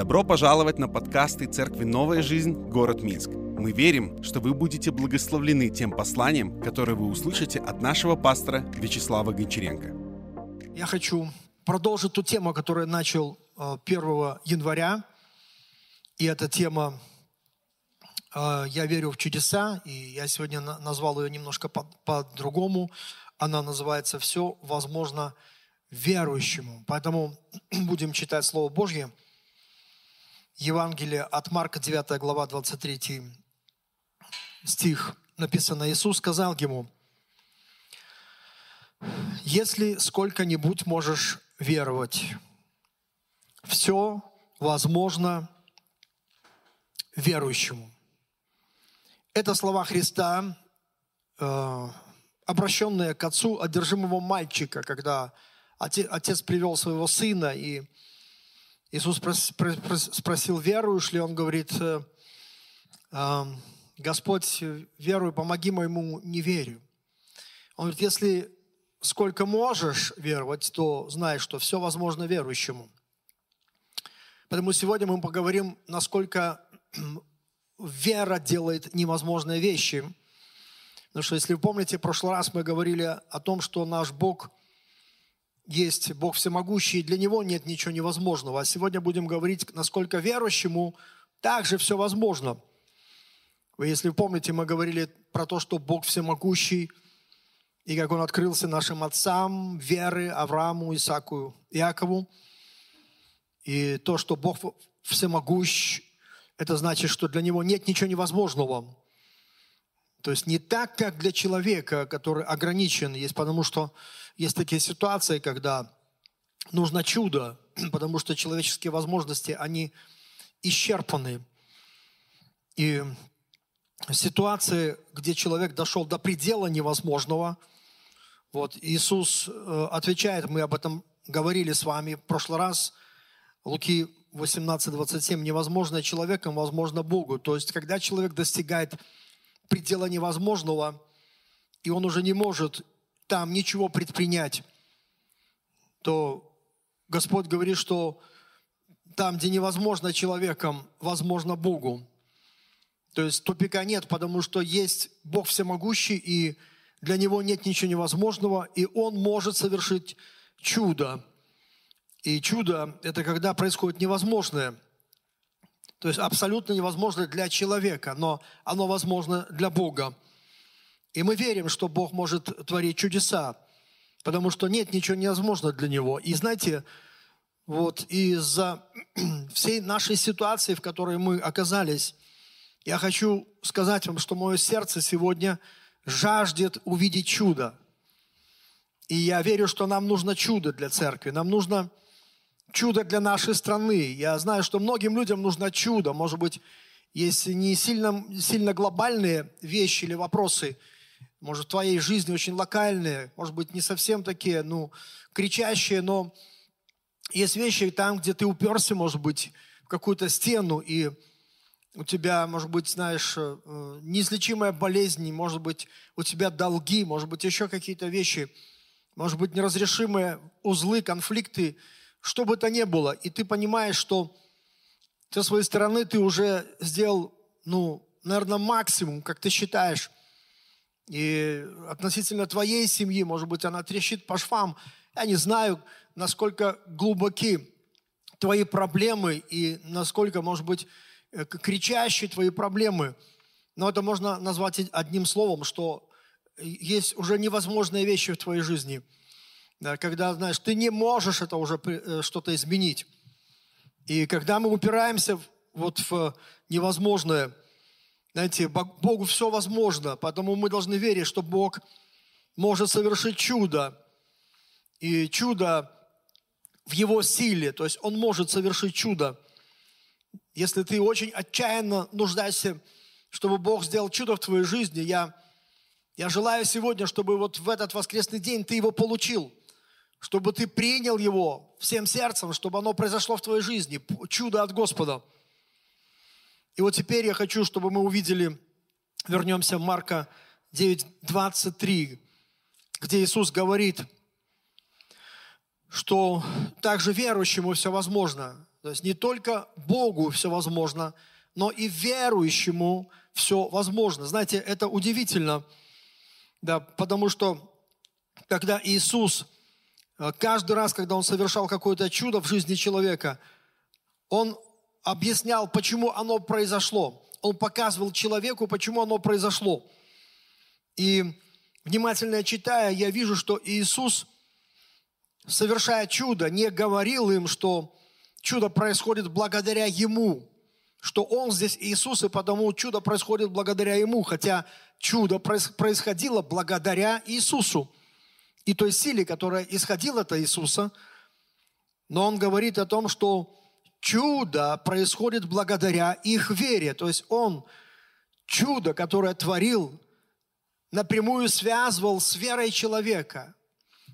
Добро пожаловать на подкасты Церкви «Новая жизнь. Город Минск». Мы верим, что вы будете благословлены тем посланием, которое вы услышите от нашего пастора Вячеслава Гончаренко. Я хочу продолжить ту тему, которую я начал 1 э, января. И эта тема э, «Я верю в чудеса», и я сегодня назвал ее немножко по-другому. Она называется «Все возможно верующему». Поэтому будем читать Слово Божье – Евангелие от Марка, 9 глава, 23 стих. Написано, Иисус сказал ему, если сколько-нибудь можешь веровать, все возможно верующему. Это слова Христа, э, обращенные к отцу одержимого мальчика, когда отец привел своего сына, и Иисус спросил, веруешь ли? Он говорит, «Э, Господь, верую, помоги моему неверию. Он говорит, если сколько можешь веровать, то знай, что все возможно верующему. Поэтому сегодня мы поговорим, насколько вера делает невозможные вещи. Потому что, если вы помните, в прошлый раз мы говорили о том, что наш Бог – есть Бог всемогущий, и для Него нет ничего невозможного. А сегодня будем говорить, насколько верующему также все возможно. Вы, если помните, мы говорили про то, что Бог всемогущий, и как Он открылся нашим отцам веры, Аврааму, Исааку, Иакову. И то, что Бог всемогущ, это значит, что для Него нет ничего невозможного. То есть не так, как для человека, который ограничен есть, потому что есть такие ситуации, когда нужно чудо, потому что человеческие возможности, они исчерпаны. И ситуации, где человек дошел до предела невозможного, вот Иисус э, отвечает, мы об этом говорили с вами в прошлый раз, Луки 18:27, невозможное человеком, возможно Богу. То есть, когда человек достигает предела невозможного, и он уже не может там ничего предпринять, то Господь говорит, что там, где невозможно человеком, возможно Богу. То есть тупика нет, потому что есть Бог всемогущий, и для Него нет ничего невозможного, и Он может совершить чудо. И чудо – это когда происходит невозможное. То есть абсолютно невозможное для человека, но оно возможно для Бога. И мы верим, что Бог может творить чудеса, потому что нет ничего невозможного для Него. И знаете, вот из-за всей нашей ситуации, в которой мы оказались, я хочу сказать вам, что мое сердце сегодня жаждет увидеть чудо. И я верю, что нам нужно чудо для церкви. Нам нужно чудо для нашей страны. Я знаю, что многим людям нужно чудо. Может быть, если не сильно, сильно глобальные вещи или вопросы – может, в твоей жизни очень локальные, может быть, не совсем такие, ну, кричащие, но есть вещи там, где ты уперся, может быть, в какую-то стену, и у тебя, может быть, знаешь, э, неизлечимая болезнь, может быть, у тебя долги, может быть, еще какие-то вещи, может быть, неразрешимые узлы, конфликты, что бы то ни было. И ты понимаешь, что со своей стороны ты уже сделал, ну, наверное, максимум, как ты считаешь, и относительно твоей семьи, может быть, она трещит по швам. Я не знаю, насколько глубоки твои проблемы и насколько, может быть, э, кричащие твои проблемы. Но это можно назвать одним словом, что есть уже невозможные вещи в твоей жизни. Когда, знаешь, ты не можешь это уже э, что-то изменить. И когда мы упираемся вот в невозможное, знаете, Богу все возможно, поэтому мы должны верить, что Бог может совершить чудо. И чудо в Его силе, то есть Он может совершить чудо. Если ты очень отчаянно нуждаешься, чтобы Бог сделал чудо в твоей жизни, я, я желаю сегодня, чтобы вот в этот воскресный день ты его получил, чтобы ты принял его всем сердцем, чтобы оно произошло в твоей жизни, чудо от Господа – и вот теперь я хочу, чтобы мы увидели, вернемся в Марка 9:23, где Иисус говорит, что также верующему все возможно. То есть не только Богу все возможно, но и верующему все возможно. Знаете, это удивительно, да, потому что когда Иисус, каждый раз, когда Он совершал какое-то чудо в жизни человека, Он объяснял, почему оно произошло. Он показывал человеку, почему оно произошло. И внимательно читая, я вижу, что Иисус, совершая чудо, не говорил им, что чудо происходит благодаря Ему, что Он здесь Иисус, и потому чудо происходит благодаря Ему, хотя чудо происходило благодаря Иисусу и той силе, которая исходила от Иисуса. Но Он говорит о том, что чудо происходит благодаря их вере. То есть Он чудо, которое творил, напрямую связывал с верой человека.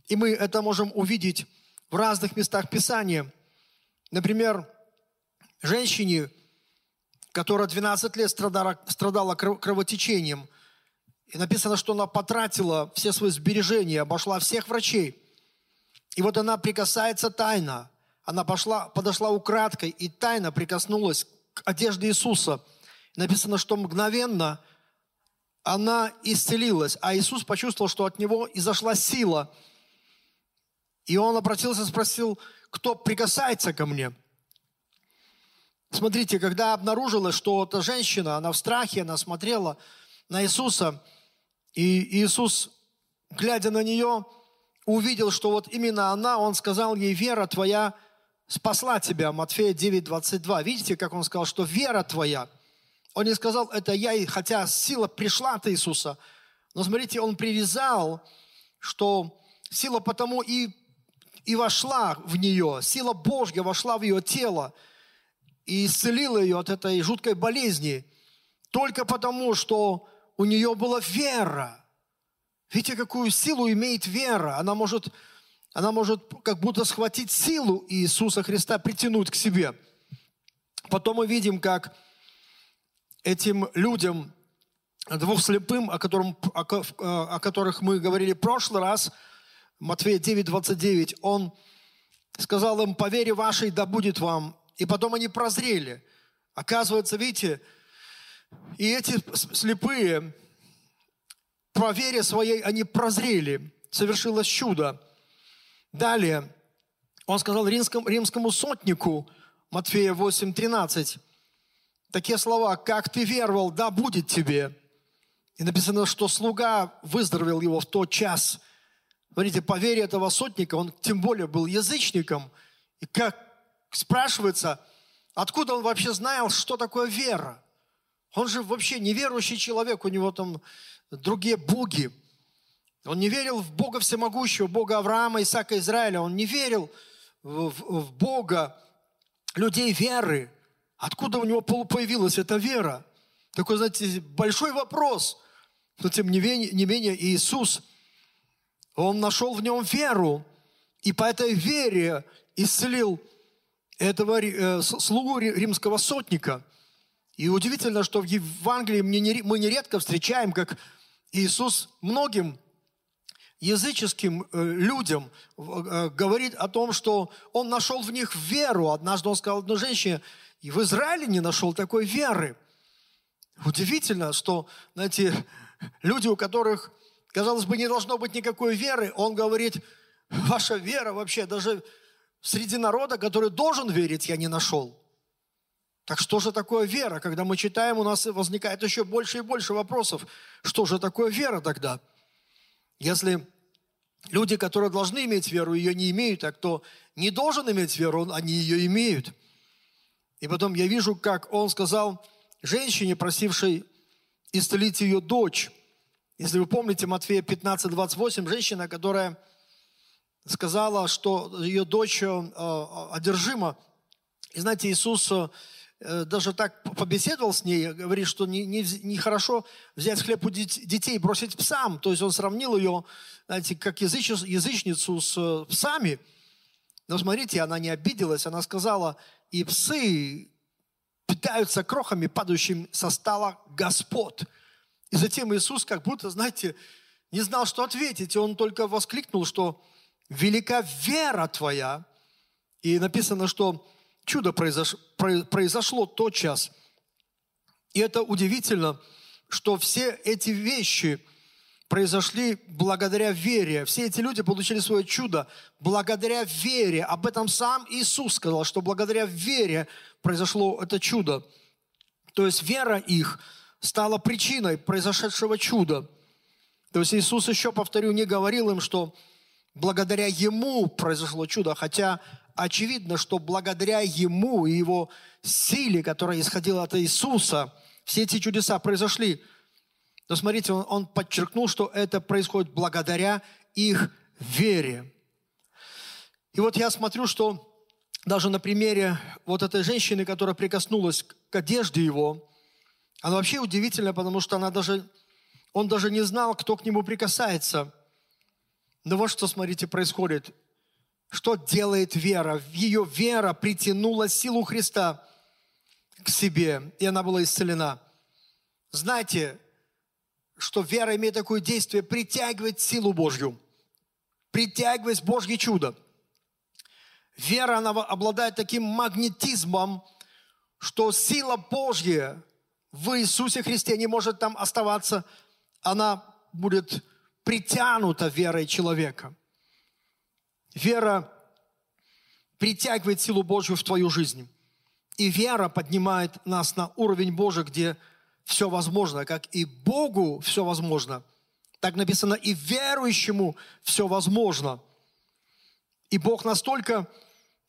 И мы это можем увидеть в разных местах Писания. Например, женщине, которая 12 лет страдала, кровотечением, и написано, что она потратила все свои сбережения, обошла всех врачей. И вот она прикасается тайно. Она пошла, подошла украдкой и тайно прикоснулась к одежде Иисуса. Написано, что мгновенно она исцелилась, а Иисус почувствовал, что от него изошла сила. И он обратился и спросил, кто прикасается ко мне. Смотрите, когда обнаружилось, что эта женщина, она в страхе, она смотрела на Иисуса, и Иисус, глядя на нее, увидел, что вот именно она, он сказал ей, вера твоя спасла тебя, Матфея 9, 22. Видите, как он сказал, что вера твоя. Он не сказал, это я, хотя сила пришла от Иисуса. Но смотрите, он привязал, что сила потому и и вошла в нее, сила Божья вошла в ее тело и исцелила ее от этой жуткой болезни, только потому, что у нее была вера. Видите, какую силу имеет вера? Она может, она может как будто схватить силу Иисуса Христа, притянуть к себе. Потом мы видим, как этим людям, двух слепым, о, котором, о, о которых мы говорили в прошлый раз – Матфея 9, 29, он сказал им, по вере вашей да будет вам. И потом они прозрели. Оказывается, видите, и эти слепые, по вере своей, они прозрели. Совершилось чудо. Далее, он сказал римскому, римскому сотнику, Матфея 8, 13, такие слова, как ты веровал, да будет тебе. И написано, что слуга выздоровел его в тот час – Смотрите, по вере этого сотника, он тем более был язычником. И как спрашивается, откуда он вообще знал, что такое вера? Он же вообще неверующий человек, у него там другие боги. Он не верил в Бога всемогущего, Бога Авраама, Исаака, Израиля. Он не верил в, в, Бога людей веры. Откуда у него появилась эта вера? Такой, знаете, большой вопрос. Но тем не менее, не менее Иисус – он нашел в нем веру, и по этой вере исцелил этого э, слугу римского сотника. И удивительно, что в Евангелии мы нередко встречаем, как Иисус многим языческим э, людям э, говорит о том, что Он нашел в них веру. Однажды Он сказал одной женщине, и в Израиле не нашел такой веры. Удивительно, что, знаете, люди, у которых казалось бы, не должно быть никакой веры, он говорит, ваша вера вообще даже среди народа, который должен верить, я не нашел. Так что же такое вера? Когда мы читаем, у нас возникает еще больше и больше вопросов. Что же такое вера тогда? Если люди, которые должны иметь веру, ее не имеют, а кто не должен иметь веру, они ее имеют. И потом я вижу, как он сказал женщине, просившей исцелить ее дочь, если вы помните Матфея 15, 28, женщина, которая сказала, что ее дочь э, одержима. И знаете, Иисус э, даже так побеседовал с ней, говорит, что нехорошо не, не взять хлеб у детей и бросить псам. То есть он сравнил ее, знаете, как языч, язычницу с псами. Но смотрите, она не обиделась, она сказала, и псы питаются крохами, падающими со стола Господь. И затем Иисус как будто, знаете, не знал, что ответить. И он только воскликнул, что велика вера твоя. И написано, что чудо произош, произошло тот час. И это удивительно, что все эти вещи произошли благодаря вере. Все эти люди получили свое чудо благодаря вере. Об этом сам Иисус сказал, что благодаря вере произошло это чудо. То есть вера их стала причиной произошедшего чуда. То есть Иисус еще, повторю, не говорил им, что благодаря Ему произошло чудо, хотя очевидно, что благодаря Ему и Его силе, которая исходила от Иисуса, все эти чудеса произошли. Но смотрите, он, он подчеркнул, что это происходит благодаря их вере. И вот я смотрю, что даже на примере вот этой женщины, которая прикоснулась к одежде его, она вообще удивительная, потому что она даже, он даже не знал, кто к нему прикасается. Но вот что, смотрите, происходит. Что делает вера? Ее вера притянула силу Христа к себе, и она была исцелена. Знаете, что вера имеет такое действие, притягивать силу Божью, притягивать Божье чудо. Вера, она обладает таким магнетизмом, что сила Божья в Иисусе Христе не может там оставаться. Она будет притянута верой человека. Вера притягивает силу Божью в твою жизнь. И вера поднимает нас на уровень Божий, где все возможно, как и Богу все возможно. Так написано, и верующему все возможно. И Бог настолько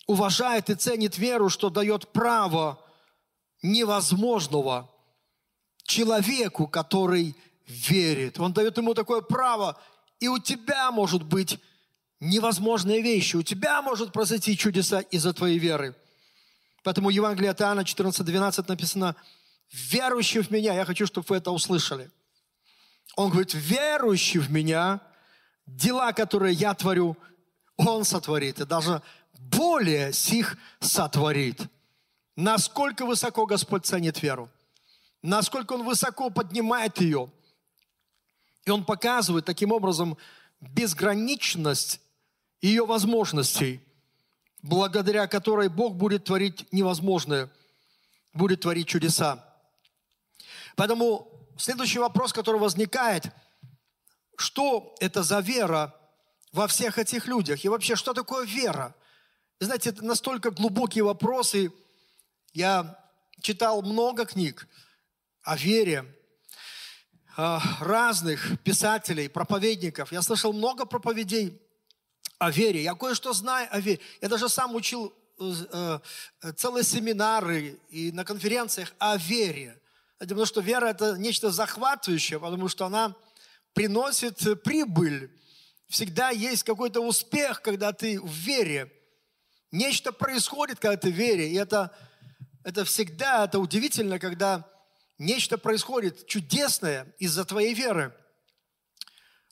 уважает и ценит веру, что дает право невозможного человеку, который верит. Он дает ему такое право. И у тебя может быть невозможные вещи. У тебя может произойти чудеса из-за твоей веры. Поэтому Евангелие от Иоанна 14:12 написано, верующий в меня, я хочу, чтобы вы это услышали. Он говорит, верующий в меня, дела, которые я творю, он сотворит. И даже более сих сотворит. Насколько высоко Господь ценит веру. Насколько Он высоко поднимает ее. И Он показывает таким образом безграничность ее возможностей, благодаря которой Бог будет творить невозможное, будет творить чудеса. Поэтому следующий вопрос, который возникает, что это за вера во всех этих людях? И вообще, что такое вера? Вы знаете, это настолько глубокие вопросы. Я читал много книг о вере, разных писателей, проповедников. Я слышал много проповедей о вере. Я кое-что знаю о вере. Я даже сам учил э, э, целые семинары и на конференциях о вере. Потому что вера – это нечто захватывающее, потому что она приносит прибыль. Всегда есть какой-то успех, когда ты в вере. Нечто происходит, когда ты в вере. И это, это всегда, это удивительно, когда нечто происходит чудесное из-за твоей веры.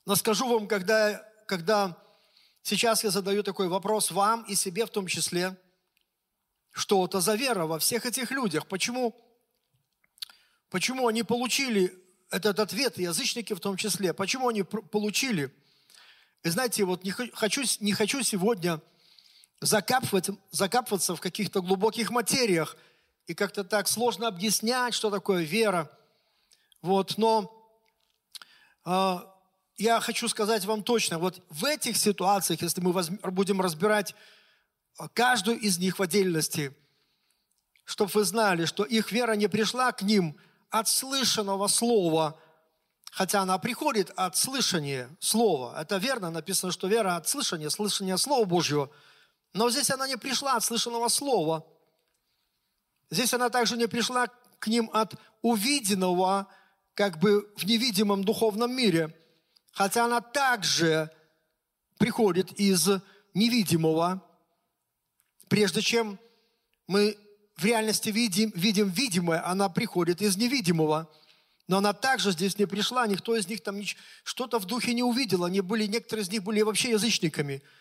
Но скажу вам, когда, когда сейчас я задаю такой вопрос вам и себе в том числе, что это за вера во всех этих людях? Почему, почему они получили этот ответ, язычники в том числе? Почему они получили? И знаете, вот не хочу, не хочу сегодня закапывать, закапываться в каких-то глубоких материях и как-то так сложно объяснять, что такое вера. Вот, но э, я хочу сказать вам точно, вот в этих ситуациях, если мы будем разбирать а, каждую из них в отдельности, чтобы вы знали, что их вера не пришла к ним от слышанного слова, хотя она приходит от слышания слова. Это верно, написано, что вера от слышания, слышания Слова Божьего – но здесь она не пришла от слышанного слова. Здесь она также не пришла к ним от увиденного, как бы в невидимом духовном мире. Хотя она также приходит из невидимого. Прежде чем мы в реальности видим, видим видимое, она приходит из невидимого. Но она также здесь не пришла, никто из них там что-то в духе не увидел. Они были, некоторые из них были вообще язычниками –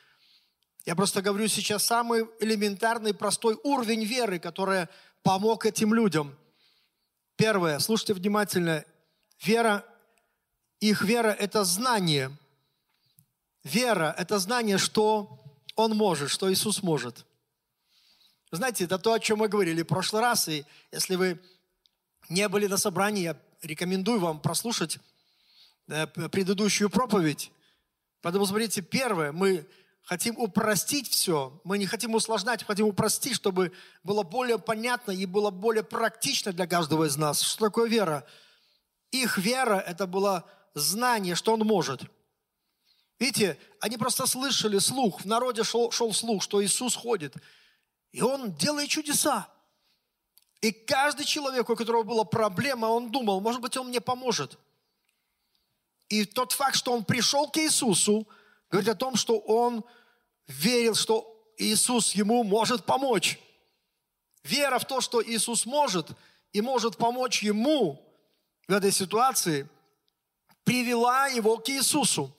я просто говорю сейчас самый элементарный, простой уровень веры, который помог этим людям. Первое, слушайте внимательно. Вера, их вера – это знание. Вера – это знание, что Он может, что Иисус может. Знаете, это то, о чем мы говорили в прошлый раз. И если вы не были на собрании, я рекомендую вам прослушать э, предыдущую проповедь. Потому, смотрите, первое, мы хотим упростить все. Мы не хотим усложнять, хотим упростить, чтобы было более понятно и было более практично для каждого из нас. Что такое вера? Их вера – это было знание, что он может. Видите, они просто слышали слух, в народе шел, шел слух, что Иисус ходит, и Он делает чудеса. И каждый человек, у которого была проблема, он думал, может быть, Он мне поможет. И тот факт, что он пришел к Иисусу, говорит о том, что он верил, что Иисус ему может помочь. Вера в то, что Иисус может и может помочь ему в этой ситуации, привела его к Иисусу.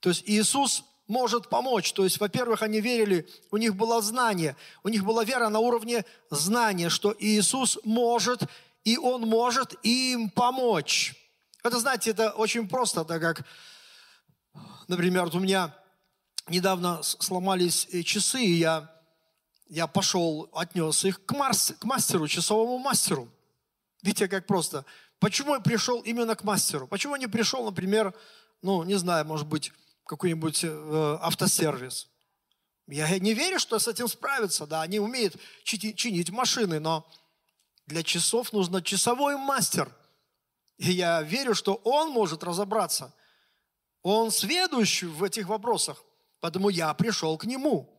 То есть Иисус может помочь. То есть, во-первых, они верили, у них было знание, у них была вера на уровне знания, что Иисус может, и Он может им помочь. Это, знаете, это очень просто, так как, например, вот у меня недавно сломались э, часы, и я, я пошел, отнес их к, марс, к мастеру, часовому мастеру. Видите, как просто. Почему я пришел именно к мастеру? Почему не пришел, например, ну, не знаю, может быть, какой-нибудь э, автосервис? Я не верю, что с этим справиться. Да, они умеют чинить машины, но для часов нужно часовой мастер. И я верю, что он может разобраться. Он сведущий в этих вопросах. Поэтому я пришел к нему.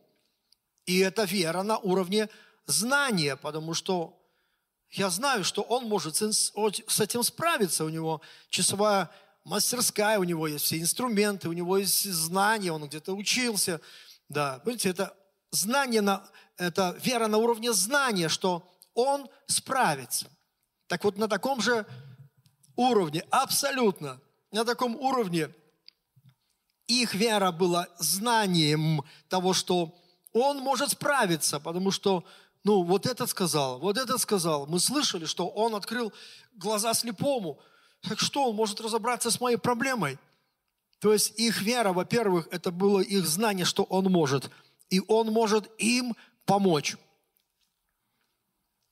И это вера на уровне знания, потому что я знаю, что он может с этим справиться. У него часовая мастерская, у него есть все инструменты, у него есть знания, он где-то учился. Да, понимаете, это знание, на, это вера на уровне знания, что он справится. Так вот, на таком же уровне, абсолютно, на таком уровне их вера была знанием того, что он может справиться, потому что, ну, вот этот сказал, вот этот сказал. Мы слышали, что он открыл глаза слепому. Так что он может разобраться с моей проблемой? То есть их вера, во-первых, это было их знание, что он может. И он может им помочь.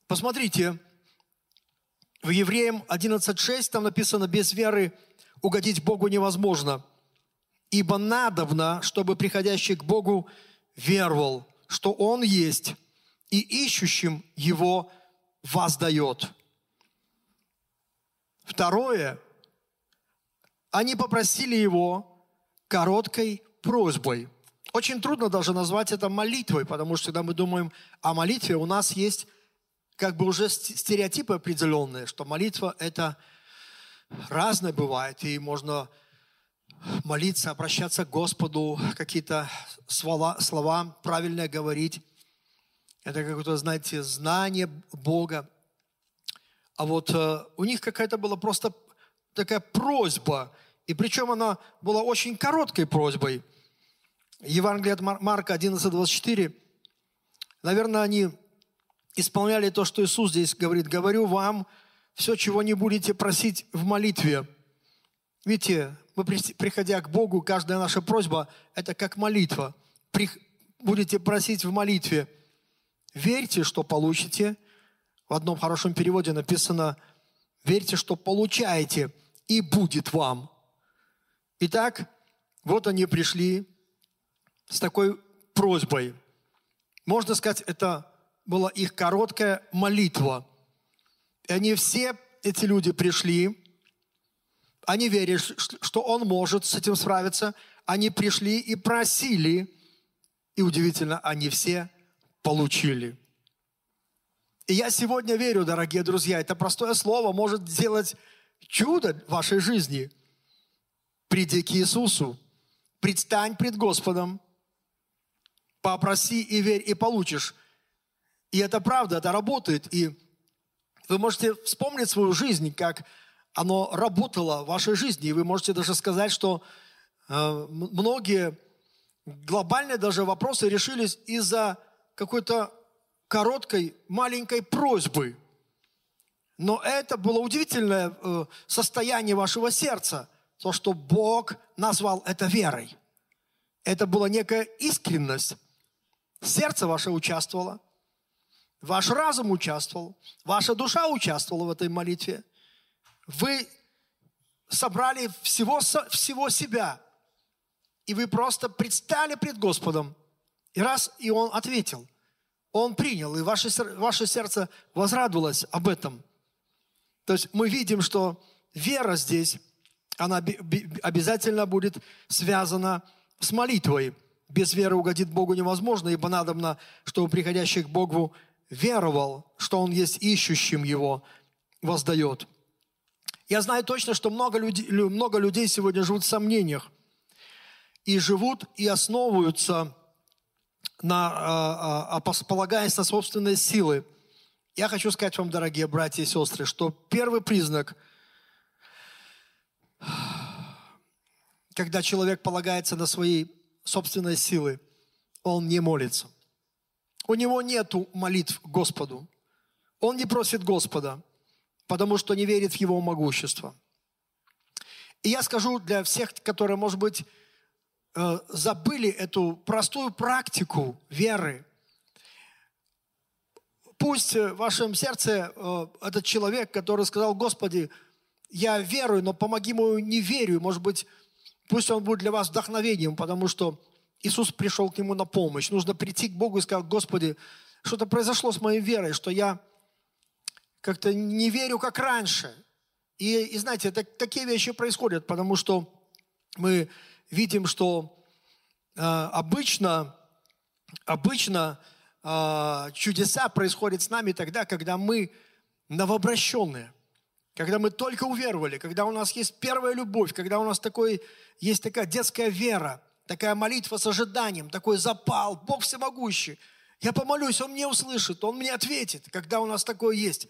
Посмотрите, в Евреям 11.6 там написано, без веры угодить Богу невозможно – Ибо надобно, чтобы приходящий к Богу веровал, что Он есть, и ищущим Его воздает. Второе, они попросили Его короткой просьбой. Очень трудно даже назвать это молитвой, потому что когда мы думаем о молитве, у нас есть как бы уже стереотипы определенные, что молитва это разное бывает, и можно молиться, обращаться к Господу, какие-то слова, слова правильно говорить. Это какое-то, знаете, знание Бога. А вот э, у них какая-то была просто такая просьба, и причем она была очень короткой просьбой. Евангелие от Марка 11:24. Наверное, они исполняли то, что Иисус здесь говорит. «Говорю вам, все, чего не будете просить в молитве». Видите, мы, приходя к Богу, каждая наша просьба – это как молитва. Будете просить в молитве, верьте, что получите. В одном хорошем переводе написано, верьте, что получаете, и будет вам. Итак, вот они пришли с такой просьбой. Можно сказать, это была их короткая молитва. И они все, эти люди, пришли, они верили, что он может с этим справиться. Они пришли и просили. И удивительно, они все получили. И я сегодня верю, дорогие друзья, это простое слово может сделать чудо в вашей жизни. Приди к Иисусу, предстань пред Господом, попроси и верь, и получишь. И это правда, это работает. И вы можете вспомнить свою жизнь, как оно работало в вашей жизни. И вы можете даже сказать, что э, многие глобальные даже вопросы решились из-за какой-то короткой, маленькой просьбы. Но это было удивительное э, состояние вашего сердца, то, что Бог назвал это верой. Это была некая искренность. Сердце ваше участвовало, ваш разум участвовал, ваша душа участвовала в этой молитве. Вы собрали всего, всего себя, и вы просто предстали пред Господом. И раз, и Он ответил, Он принял, и ваше, ваше сердце возрадовалось об этом. То есть мы видим, что вера здесь, она обязательно будет связана с молитвой. Без веры угодить Богу невозможно, ибо надобно, чтобы приходящий к Богу веровал, что Он есть ищущим Его, воздает. Я знаю точно, что много людей, много людей сегодня живут в сомнениях и живут и основываются на, а, а, а, полагаясь на собственные силы. Я хочу сказать вам, дорогие братья и сестры, что первый признак, когда человек полагается на свои собственные силы, он не молится. У него нет молитв Господу. Он не просит Господа, потому что не верит в Его могущество. И я скажу для всех, которые, может быть, э, забыли эту простую практику веры. Пусть в вашем сердце э, этот человек, который сказал, Господи, я верую, но помоги мою неверию, может быть, пусть он будет для вас вдохновением, потому что Иисус пришел к нему на помощь. Нужно прийти к Богу и сказать, Господи, что-то произошло с моей верой, что я как-то не верю, как раньше. И, и знаете, так, такие вещи происходят, потому что мы видим, что э, обычно, обычно э, чудеса происходят с нами тогда, когда мы новообращенные, когда мы только уверовали, когда у нас есть первая любовь, когда у нас такой, есть такая детская вера, такая молитва с ожиданием, такой запал, Бог всемогущий. Я помолюсь, Он мне услышит, Он мне ответит, когда у нас такое есть.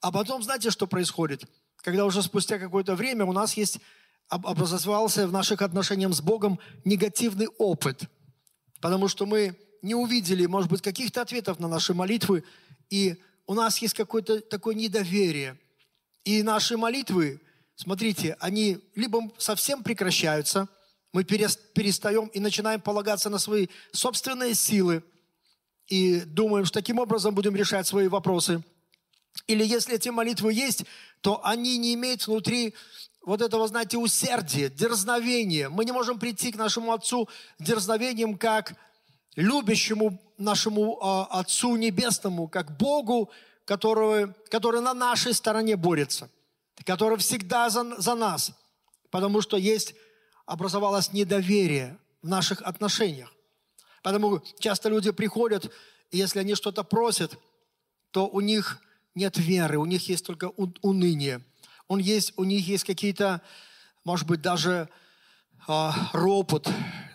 А потом, знаете, что происходит? Когда уже спустя какое-то время у нас есть, образовался в наших отношениях с Богом негативный опыт. Потому что мы не увидели, может быть, каких-то ответов на наши молитвы, и у нас есть какое-то такое недоверие. И наши молитвы, смотрите, они либо совсем прекращаются – мы перестаем и начинаем полагаться на свои собственные силы и думаем, что таким образом будем решать свои вопросы. Или если эти молитвы есть, то они не имеют внутри вот этого, знаете, усердия, дерзновения. Мы не можем прийти к нашему Отцу дерзновением, как любящему нашему э, Отцу Небесному, как Богу, который, который на нашей стороне борется, который всегда за, за нас. Потому что есть образовалось недоверие в наших отношениях. Поэтому часто люди приходят, и если они что-то просят, то у них нет веры, у них есть только уныние. Он есть, у них есть какие-то, может быть, даже э, ропот,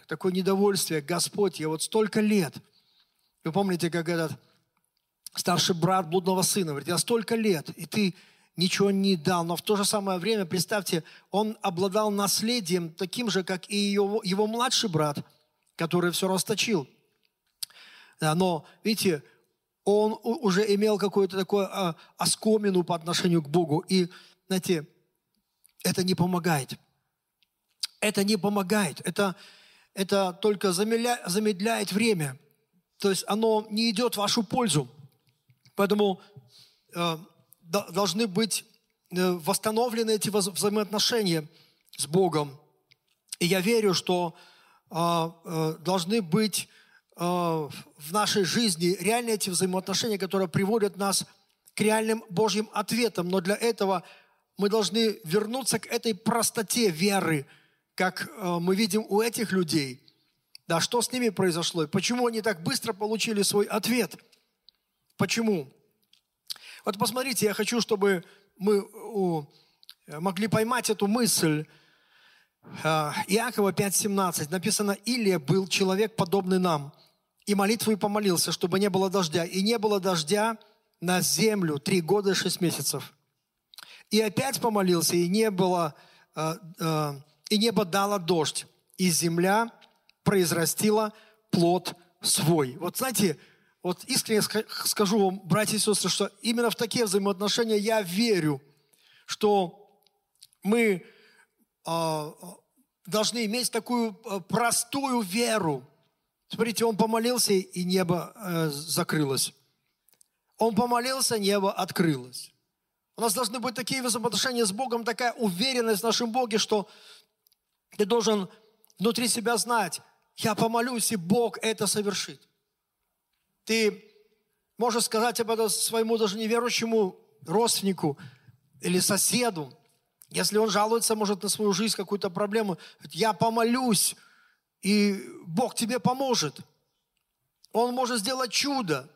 такое недовольствие. Господь, я вот столько лет. Вы помните, как этот старший брат блудного сына говорит, я столько лет, и ты ничего не дал. Но в то же самое время, представьте, он обладал наследием таким же, как и его, его младший брат, который все расточил. Но, видите, он уже имел какую-то такую а, оскомину по отношению к Богу. И, знаете, это не помогает. Это не помогает. Это, это только замедляет, замедляет время. То есть оно не идет в вашу пользу. Поэтому э, должны быть э, восстановлены эти взаимоотношения с Богом. И я верю, что а, э, должны быть э, в нашей жизни реальные эти взаимоотношения, которые приводят нас к реальным Божьим ответам. Но для этого мы должны вернуться к этой простоте веры, как мы видим у этих людей. Да, что с ними произошло и почему они так быстро получили свой ответ? Почему? Вот посмотрите, я хочу, чтобы мы могли поймать эту мысль. А, Иакова 5.17 написано, «Илия был человек, подобный нам, и молитву и помолился, чтобы не было дождя. И не было дождя на землю три года и шесть месяцев. И опять помолился, и не было, а, а, и небо дало дождь, и земля произрастила плод свой». Вот знаете, вот искренне скажу вам, братья и сестры, что именно в такие взаимоотношения я верю, что мы э, должны иметь такую простую веру. Смотрите, он помолился, и небо э, закрылось. Он помолился, небо открылось. У нас должны быть такие взаимоотношения с Богом, такая уверенность в нашем Боге, что ты должен внутри себя знать, я помолюсь, и Бог это совершит. Ты можешь сказать об этом своему даже неверующему родственнику или соседу, если он жалуется, может, на свою жизнь, какую-то проблему, я помолюсь, и Бог тебе поможет. Он может сделать чудо.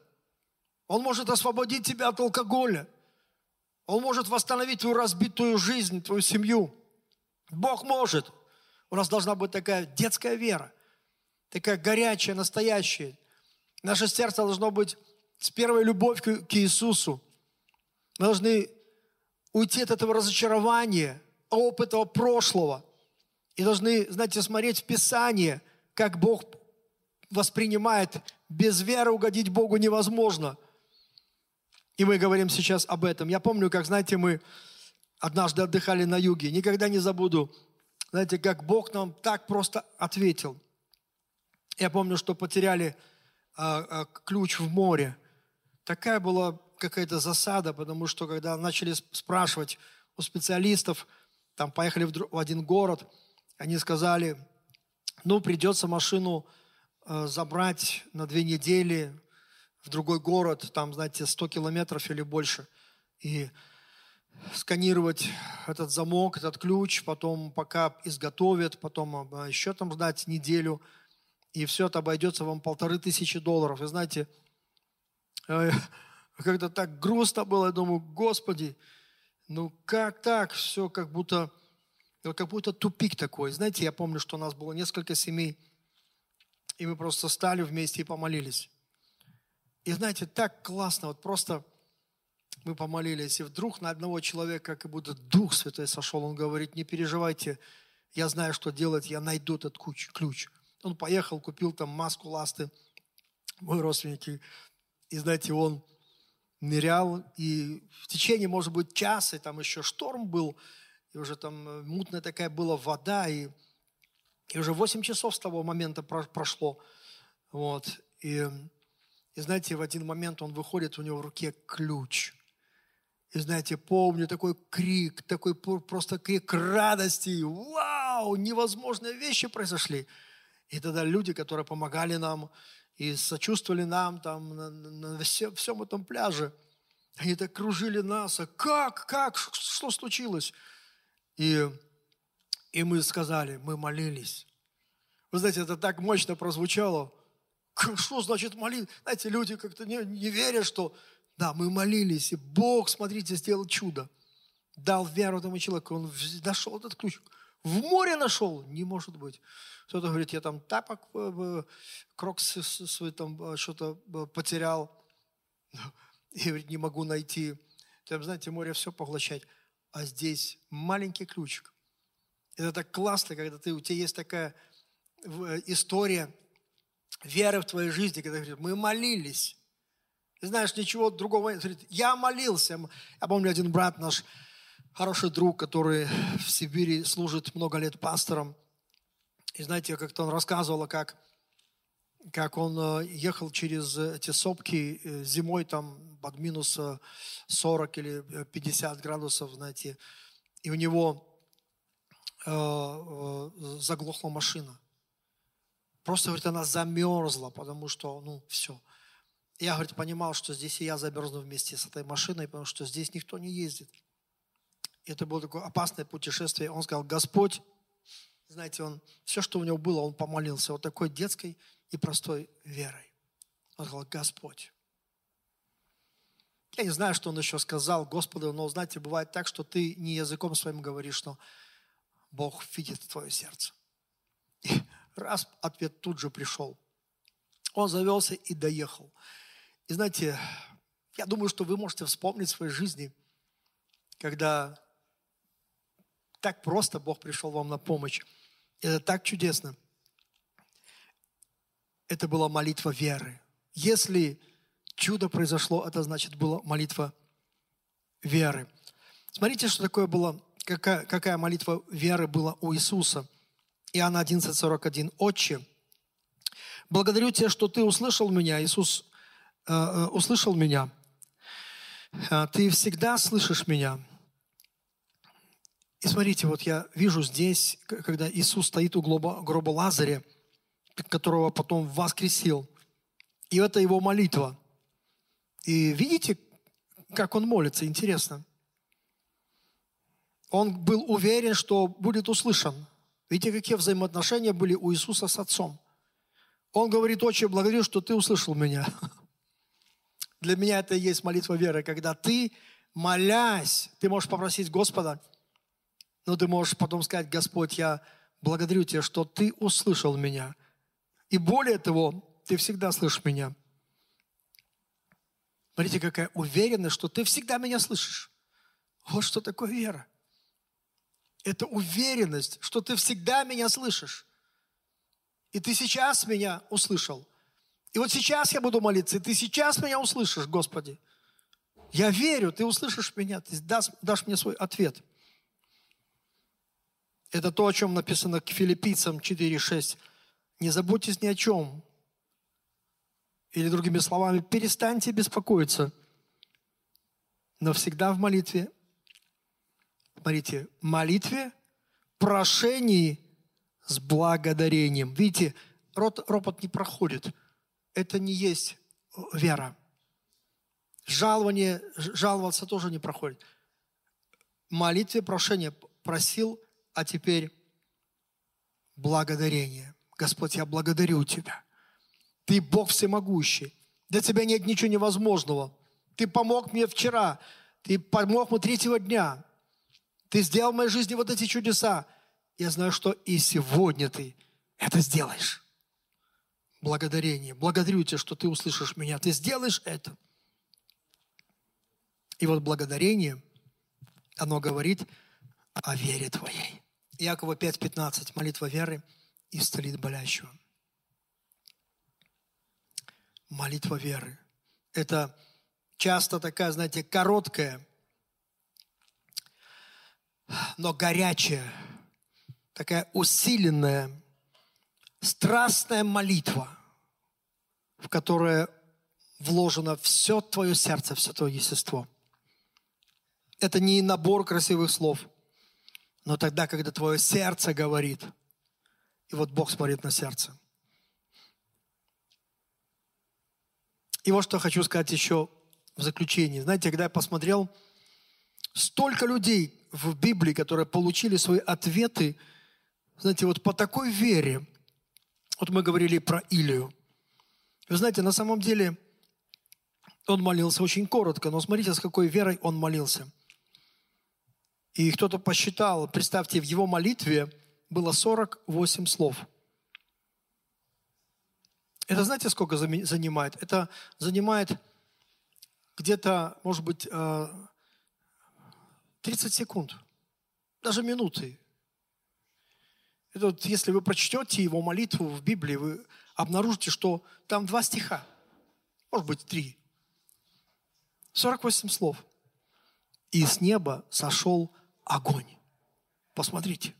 Он может освободить тебя от алкоголя. Он может восстановить твою разбитую жизнь, твою семью. Бог может. У нас должна быть такая детская вера, такая горячая, настоящая. Наше сердце должно быть с первой любовью к Иисусу. Мы должны уйти от этого разочарования, опыта прошлого. И должны, знаете, смотреть в Писание, как Бог воспринимает. Без веры угодить Богу невозможно. И мы говорим сейчас об этом. Я помню, как, знаете, мы однажды отдыхали на юге. Никогда не забуду, знаете, как Бог нам так просто ответил. Я помню, что потеряли а, а, ключ в море. Такая была какая-то засада, потому что когда начали спрашивать у специалистов, там поехали в, один город, они сказали, ну, придется машину э, забрать на две недели в другой город, там, знаете, 100 километров или больше, и сканировать этот замок, этот ключ, потом пока изготовят, потом э, еще там ждать неделю, и все это обойдется вам полторы тысячи долларов. И знаете, когда так грустно было, я думаю, Господи, ну как так? Все как будто, как будто тупик такой. Знаете, я помню, что у нас было несколько семей, и мы просто стали вместе и помолились. И знаете, так классно, вот просто мы помолились, и вдруг на одного человека как будто Дух Святой сошел, он говорит, не переживайте, я знаю, что делать, я найду этот ключ. Он поехал, купил там маску ласты, мой родственник, и знаете, он нырял, и в течение, может быть, часа, и там еще шторм был, и уже там э, мутная такая была вода, и, и уже 8 часов с того момента прошло. Вот. И, и знаете, в один момент он выходит, у него в руке ключ. И знаете, помню такой крик, такой просто крик радости. Вау, невозможные вещи произошли. И тогда люди, которые помогали нам, и сочувствовали нам там на, на все, всем этом пляже. Они так кружили нас. А как, как, что случилось? И, и мы сказали, мы молились. Вы знаете, это так мощно прозвучало. Что значит молиться? Знаете, люди как-то не, не верят, что да, мы молились, и Бог, смотрите, сделал чудо. Дал веру этому человеку, он нашел этот ключ. В море нашел? Не может быть. Кто-то говорит, я там тапок, э, э, крокс свой там э, что-то потерял. И говорит, не могу найти. Там, знаете, море все поглощать. А здесь маленький ключик. Это так классно, когда ты, у тебя есть такая история веры в твоей жизни, когда говорит, мы молились. Ты знаешь, ничего другого нет. Я молился. Я помню, один брат наш, хороший друг, который в Сибири служит много лет пастором, и знаете, как-то он рассказывал, как, как он э, ехал через эти сопки э, зимой там под минус 40 э, или 50 градусов, знаете, и у него э, заглохла машина. Просто, говорит, она замерзла, потому что, ну, все. Я, говорит, понимал, что здесь и я замерзну вместе с этой машиной, потому что здесь никто не ездит. Это было такое опасное путешествие. Он сказал, Господь, знаете, он, все, что у него было, он помолился вот такой детской и простой верой. Он сказал, Господь. Я не знаю, что он еще сказал Господу, но, знаете, бывает так, что ты не языком своим говоришь, но Бог видит твое сердце. Раз ответ тут же пришел. Он завелся и доехал. И знаете, я думаю, что вы можете вспомнить в своей жизни, когда так просто Бог пришел вам на помощь. Это так чудесно. Это была молитва веры. Если чудо произошло, это значит была молитва веры. Смотрите, что такое было, какая, какая молитва веры была у Иисуса. Иоанна 11:41. «Отче, благодарю Тебя, что Ты услышал меня». Иисус э, э, услышал меня. А, Ты всегда слышишь меня. И смотрите, вот я вижу здесь, когда Иисус стоит у гроба, гроба Лазаря, которого потом воскресил. И это его молитва. И видите, как он молится, интересно. Он был уверен, что будет услышан. Видите, какие взаимоотношения были у Иисуса с Отцом. Он говорит, отче, благодарю, что ты услышал меня. Для меня это и есть молитва веры, когда ты, молясь, ты можешь попросить Господа, но ты можешь потом сказать, Господь, я благодарю Тебя, что Ты услышал меня. И более того, Ты всегда слышишь меня. Смотрите, какая уверенность, что Ты всегда меня слышишь. Вот что такое вера. Это уверенность, что Ты всегда меня слышишь. И Ты сейчас меня услышал. И вот сейчас я буду молиться, и Ты сейчас меня услышишь, Господи. Я верю, Ты услышишь меня, Ты дашь, дашь мне свой ответ. Это то, о чем написано к филиппийцам 4.6. Не заботьтесь ни о чем. Или другими словами, перестаньте беспокоиться. Но всегда в молитве, смотрите, молитве, прошении с благодарением. Видите, рот, ропот не проходит. Это не есть э, вера. Жалование, жаловаться тоже не проходит. Молитве, прошение просил, а теперь благодарение. Господь, я благодарю Тебя. Ты Бог всемогущий. Для Тебя нет ничего невозможного. Ты помог мне вчера. Ты помог мне третьего дня. Ты сделал в моей жизни вот эти чудеса. Я знаю, что и сегодня Ты это сделаешь. Благодарение. Благодарю Тебя, что Ты услышишь меня. Ты сделаешь это. И вот благодарение, оно говорит о вере Твоей. Иакова 5.15. Молитва веры исцелит болящего. Молитва веры. Это часто такая, знаете, короткая, но горячая, такая усиленная, страстная молитва, в которой вложено все твое сердце, все твое естество. Это не набор красивых слов, но тогда, когда твое сердце говорит, и вот Бог смотрит на сердце. И вот что хочу сказать еще в заключении. Знаете, когда я посмотрел, столько людей в Библии, которые получили свои ответы, знаете, вот по такой вере. Вот мы говорили про Илию. Вы знаете, на самом деле он молился очень коротко, но смотрите, с какой верой он молился. И кто-то посчитал, представьте, в его молитве было 48 слов. Это знаете, сколько занимает? Это занимает где-то, может быть, э, 30 секунд, даже минуты. Это вот, если вы прочтете его молитву в Библии, вы обнаружите, что там два стиха, может быть, три. 48 слов. И с неба сошел огонь. Посмотрите.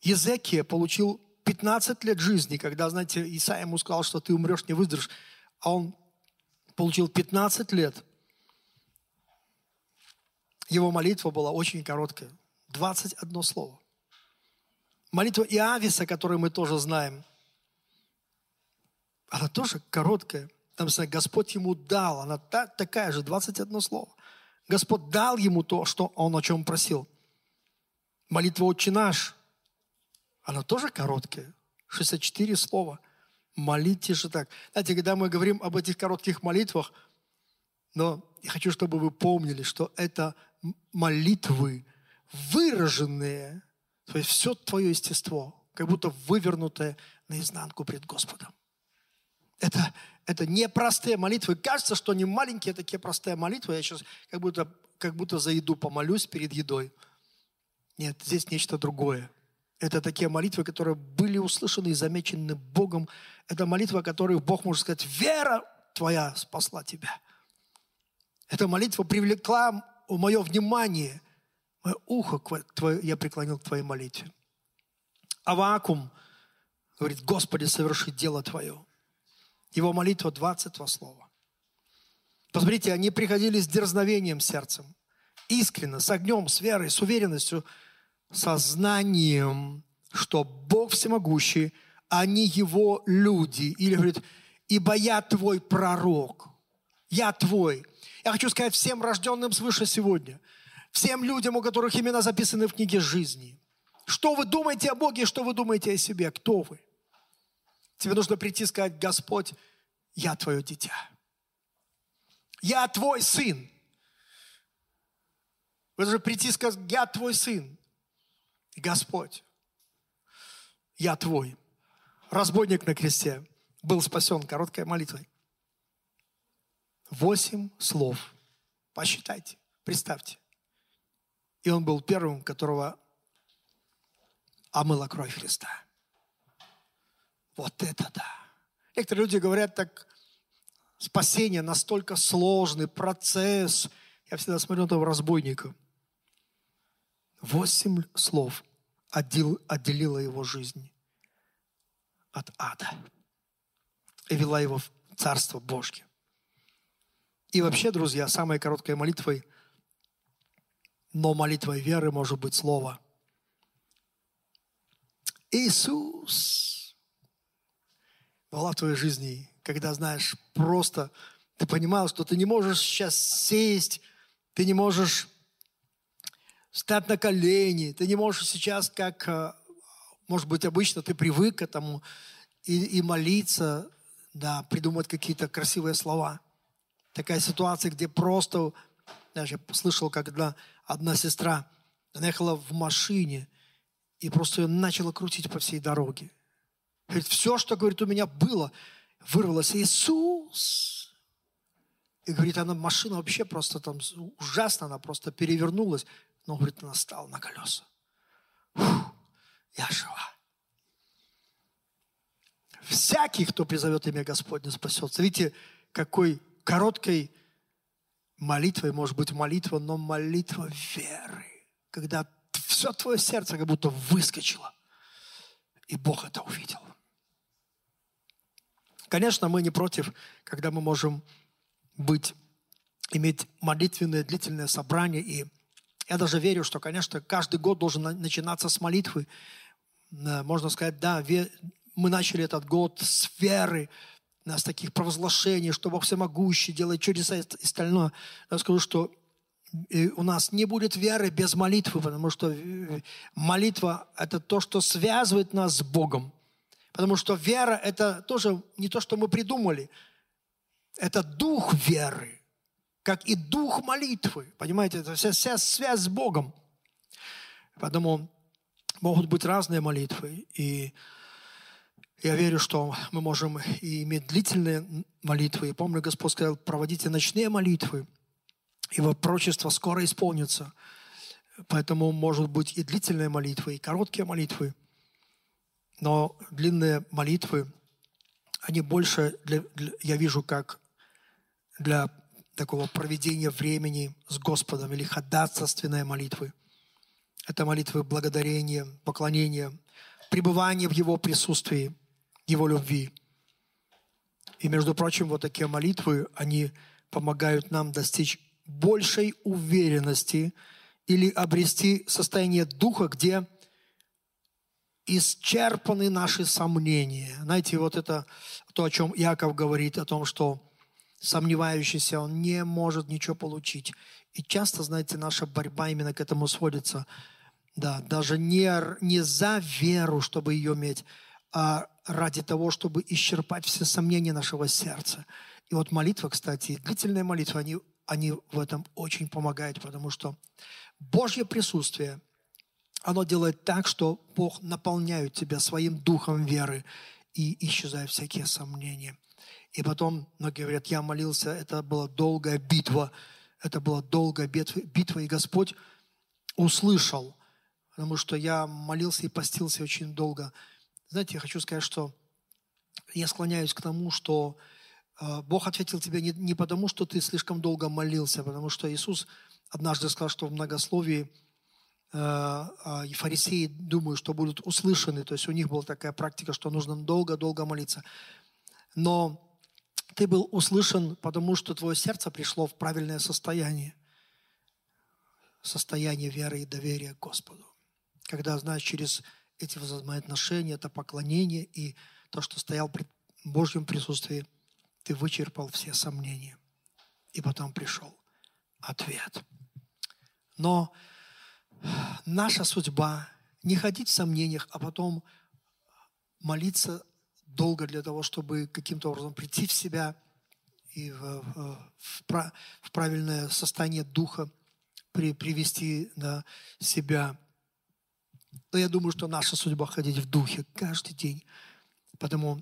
Езекия получил 15 лет жизни, когда, знаете, Исаия ему сказал, что ты умрешь, не выздоровеешь. А он получил 15 лет. Его молитва была очень короткая. 21 слово. Молитва Иависа, которую мы тоже знаем, она тоже короткая. Там сказано, Господь ему дал. Она та- такая же, 21 слово. Господь дал ему то, что он о чем просил. Молитва «Отче наш», она тоже короткая. 64 слова. Молитесь же так. Знаете, когда мы говорим об этих коротких молитвах, но я хочу, чтобы вы помнили, что это молитвы, выраженные, то есть все твое естество, как будто вывернутое наизнанку пред Господом. Это, это непростые молитвы. Кажется, что они маленькие такие простые молитвы. Я сейчас как будто, как будто за еду помолюсь перед едой. Нет, здесь нечто другое. Это такие молитвы, которые были услышаны и замечены Богом. Это молитва, которую Бог может сказать, вера твоя спасла тебя. Эта молитва привлекла мое внимание, мое ухо, твое- я преклонил к твоей молитве. Авакум говорит, Господи, соверши дело Твое. Его молитва 22 слова. Посмотрите, они приходили с дерзновением сердцем, искренно, с огнем, с верой, с уверенностью, со знанием, что Бог всемогущий, а не Его люди. Или говорит, ибо я твой пророк, я твой. Я хочу сказать всем рожденным свыше сегодня, всем людям, у которых имена записаны в книге жизни. Что вы думаете о Боге, что вы думаете о себе, кто вы? Тебе нужно прийти и сказать, Господь, я твое дитя. Я твой сын. Вы должны прийти и сказать, я твой сын. Господь, я твой. Разбойник на кресте был спасен короткой молитвой. Восемь слов. Посчитайте, представьте. И он был первым, которого омыла кровь Христа. Вот это да. Некоторые люди говорят так, спасение настолько сложный процесс. Я всегда смотрю на этого разбойника. Восемь слов отдел, отделила его жизнь от ада и вела его в Царство Божье. И вообще, друзья, самой короткой молитвой, но молитвой веры может быть слово Иисус. Была в твоей жизни, когда, знаешь, просто ты понимал, что ты не можешь сейчас сесть, ты не можешь стать на колени, ты не можешь сейчас, как, э, может быть, обычно ты привык к этому, и, и молиться, да, придумать какие-то красивые слова. Такая ситуация, где просто, знаешь, я слышал, когда одна сестра, она ехала в машине, и просто ее начала крутить по всей дороге. Говорит, все, что, говорит, у меня было, вырвалось. Иисус! И, говорит, она, машина вообще просто там ужасно, она просто перевернулась. Но, говорит, она стала на колеса. Фух, я жива. Всякий, кто призовет имя Господне, спасется. Видите, какой короткой молитвой может быть молитва, но молитва веры. Когда все твое сердце как будто выскочило. И Бог это увидел. Конечно, мы не против, когда мы можем быть, иметь молитвенное длительное собрание и я даже верю, что, конечно, каждый год должен начинаться с молитвы. Э, можно сказать, да, мы начали этот год с веры, с таких провозглашений, что Бог всемогущий, делает чудеса и остальное. Я скажу, что э, у нас не будет веры без молитвы, потому что э, молитва – это то, что связывает нас с Богом. Потому что вера – это тоже не то, что мы придумали. Это дух веры как и дух молитвы. Понимаете, это вся, вся связь с Богом. Поэтому могут быть разные молитвы. И я верю, что мы можем и иметь длительные молитвы. И помню, Господь сказал, проводите ночные молитвы, и его прочество скоро исполнится. Поэтому может быть и длительные молитвы, и короткие молитвы. Но длинные молитвы, они больше, для, для, я вижу, как для такого проведения времени с Господом или ходатайственной молитвы. Это молитвы благодарения, поклонения, пребывания в Его присутствии, Его любви. И, между прочим, вот такие молитвы, они помогают нам достичь большей уверенности или обрести состояние духа, где исчерпаны наши сомнения. Знаете, вот это то, о чем Яков говорит, о том, что сомневающийся, он не может ничего получить. И часто, знаете, наша борьба именно к этому сводится. Да, даже не, не за веру, чтобы ее иметь, а ради того, чтобы исчерпать все сомнения нашего сердца. И вот молитва, кстати, длительная молитва, они, они в этом очень помогают, потому что Божье присутствие, оно делает так, что Бог наполняет тебя своим духом веры и исчезают всякие сомнения. И потом многие говорят, я молился, это была долгая битва, это была долгая битва, и Господь услышал, потому что я молился и постился очень долго. Знаете, я хочу сказать, что я склоняюсь к тому, что э, Бог ответил тебе не, не потому, что ты слишком долго молился, потому что Иисус однажды сказал, что в многословии э, э, и фарисеи думают, что будут услышаны. То есть у них была такая практика, что нужно долго-долго молиться. Но Ты был услышан, потому что твое сердце пришло в правильное состояние. Состояние веры и доверия к Господу. Когда, знаешь, через эти взаимоотношения, это поклонение и то, что стоял при Божьем присутствии, ты вычерпал все сомнения. И потом пришел ответ. Но наша судьба не ходить в сомнениях, а потом молиться долго для того, чтобы каким-то образом прийти в себя и в, в, в правильное состояние духа при, привести на себя. Но я думаю, что наша судьба ходить в духе каждый день. Потому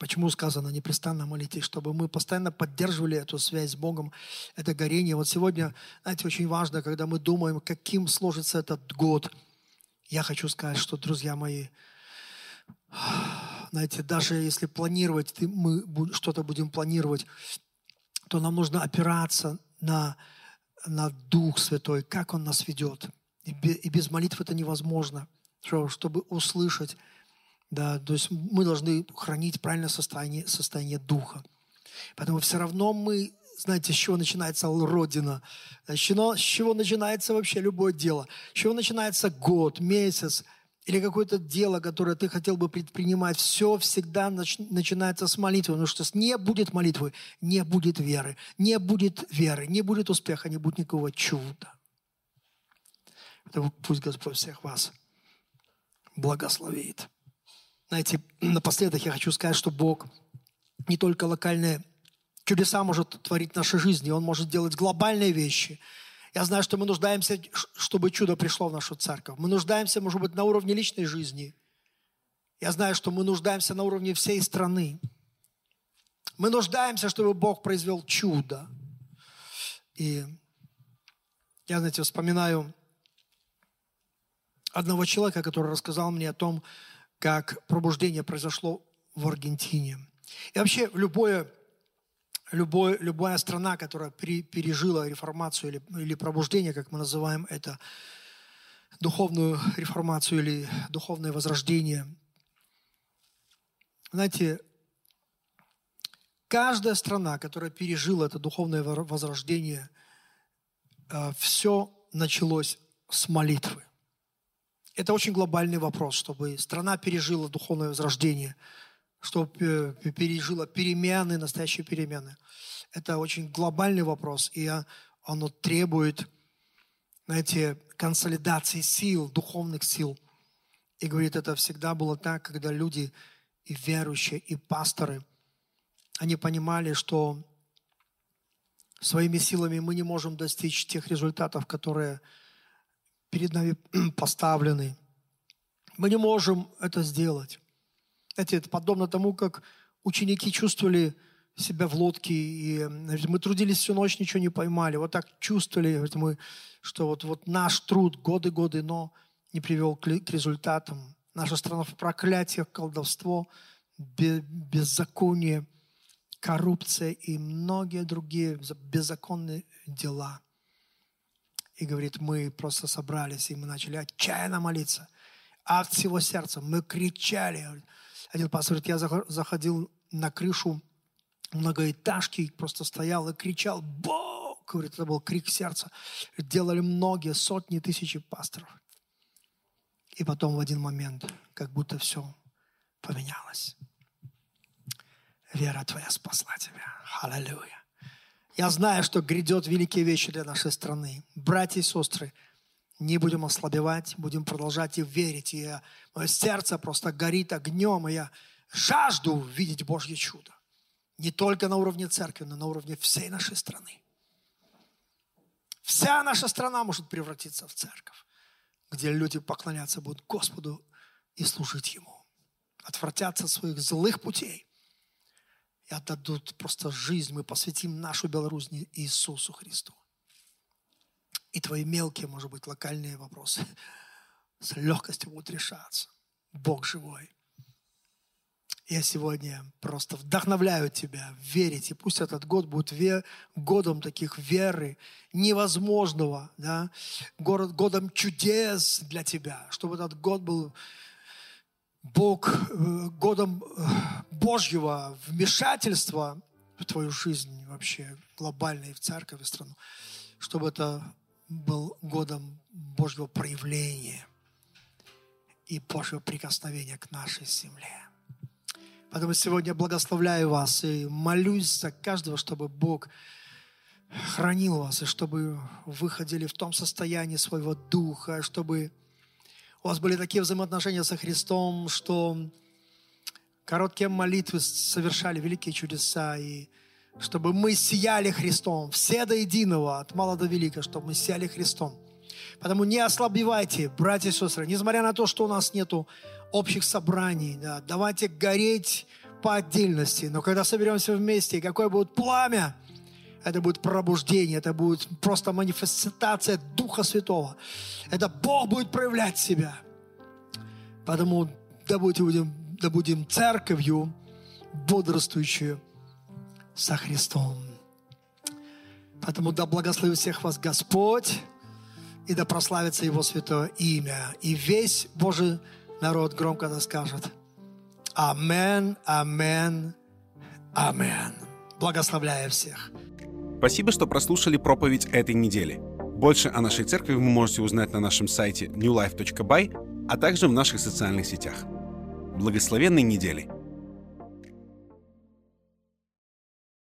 Почему сказано непрестанно молитесь, чтобы мы постоянно поддерживали эту связь с Богом, это горение. Вот сегодня, знаете, очень важно, когда мы думаем, каким сложится этот год. Я хочу сказать, что, друзья мои, знаете, даже если планировать, мы что-то будем планировать, то нам нужно опираться на, на Дух Святой, как Он нас ведет. И без молитвы это невозможно, чтобы услышать да, то есть мы должны хранить правильное состояние, состояние духа. Поэтому все равно мы, знаете, с чего начинается Родина, с чего, с чего начинается вообще любое дело, с чего начинается год, месяц, или какое-то дело, которое ты хотел бы предпринимать, все всегда нач, начинается с молитвы, потому что не будет молитвы, не будет веры, не будет веры, не будет успеха, не будет никакого чуда. Пусть Господь всех вас благословит. Знаете, напоследок я хочу сказать, что Бог не только локальные чудеса может творить в нашей жизни, Он может делать глобальные вещи. Я знаю, что мы нуждаемся, чтобы чудо пришло в нашу церковь. Мы нуждаемся, может быть, на уровне личной жизни. Я знаю, что мы нуждаемся на уровне всей страны. Мы нуждаемся, чтобы Бог произвел чудо. И я, знаете, вспоминаю одного человека, который рассказал мне о том, как пробуждение произошло в Аргентине. И вообще любое, любое, любая страна, которая при, пережила реформацию или, или пробуждение, как мы называем это, духовную реформацию или духовное возрождение, знаете, каждая страна, которая пережила это духовное возрождение, э, все началось с молитвы. Это очень глобальный вопрос, чтобы страна пережила духовное возрождение, чтобы э, пережила перемены, настоящие перемены. Это очень глобальный вопрос, и оно требует, знаете, консолидации сил, духовных сил. И говорит, это всегда было так, когда люди и верующие, и пасторы, они понимали, что своими силами мы не можем достичь тех результатов, которые перед нами поставлены. Мы не можем это сделать. Знаете, это подобно тому, как ученики чувствовали себя в лодке, и мы трудились всю ночь, ничего не поймали. Вот так чувствовали, мы, что вот, вот наш труд годы-годы, но не привел к, к результатам. Наша страна в проклятиях, колдовство, беззаконие, коррупция и многие другие беззаконные дела – и говорит, мы просто собрались, и мы начали отчаянно молиться. От всего сердца. Мы кричали. Один пастор говорит, я заходил на крышу многоэтажки, просто стоял и кричал, Бог! Говорит, это был крик сердца. Делали многие, сотни, тысячи пасторов. И потом в один момент, как будто все поменялось. Вера твоя спасла тебя. Аллилуйя. Я знаю, что грядет великие вещи для нашей страны. Братья и сестры, не будем ослабевать, будем продолжать и верить. И мое сердце просто горит огнем, и я жажду видеть Божье чудо. Не только на уровне церкви, но на уровне всей нашей страны. Вся наша страна может превратиться в церковь, где люди поклоняться будут Господу и служить Ему. Отвратятся от своих злых путей и отдадут просто жизнь. Мы посвятим нашу Беларусь Иисусу Христу. И твои мелкие, может быть, локальные вопросы с легкостью будут решаться. Бог живой. Я сегодня просто вдохновляю тебя верить. И пусть этот год будет вер, годом таких веры, невозможного, да? Город, годом чудес для тебя. Чтобы этот год был Бог, э, годом э, Божьего вмешательства в твою жизнь вообще глобально и в церковь, и в страну, чтобы это был годом Божьего проявления и Божьего прикосновения к нашей земле. Поэтому сегодня благословляю вас и молюсь за каждого, чтобы Бог хранил вас, и чтобы вы ходили в том состоянии своего духа, чтобы у вас были такие взаимоотношения со Христом, что короткие молитвы совершали великие чудеса, и чтобы мы сияли Христом, все до единого, от мала до велика, чтобы мы сияли Христом. Поэтому не ослабевайте, братья и сестры, несмотря на то, что у нас нету общих собраний. Да, давайте гореть по отдельности. Но когда соберемся вместе, какое будет пламя, это будет пробуждение, это будет просто манифестация Духа Святого. Это Бог будет проявлять себя. Поэтому да будем, да будем церковью, бодрствующую со Христом. Поэтому да благословит всех вас Господь, и да прославится Его святое имя. И весь Божий народ громко да скажет Амен, Амен, Амен. Благословляю всех. Спасибо, что прослушали проповедь этой недели. Больше о нашей церкви вы можете узнать на нашем сайте newlife.by, а также в наших социальных сетях. Благословенной недели!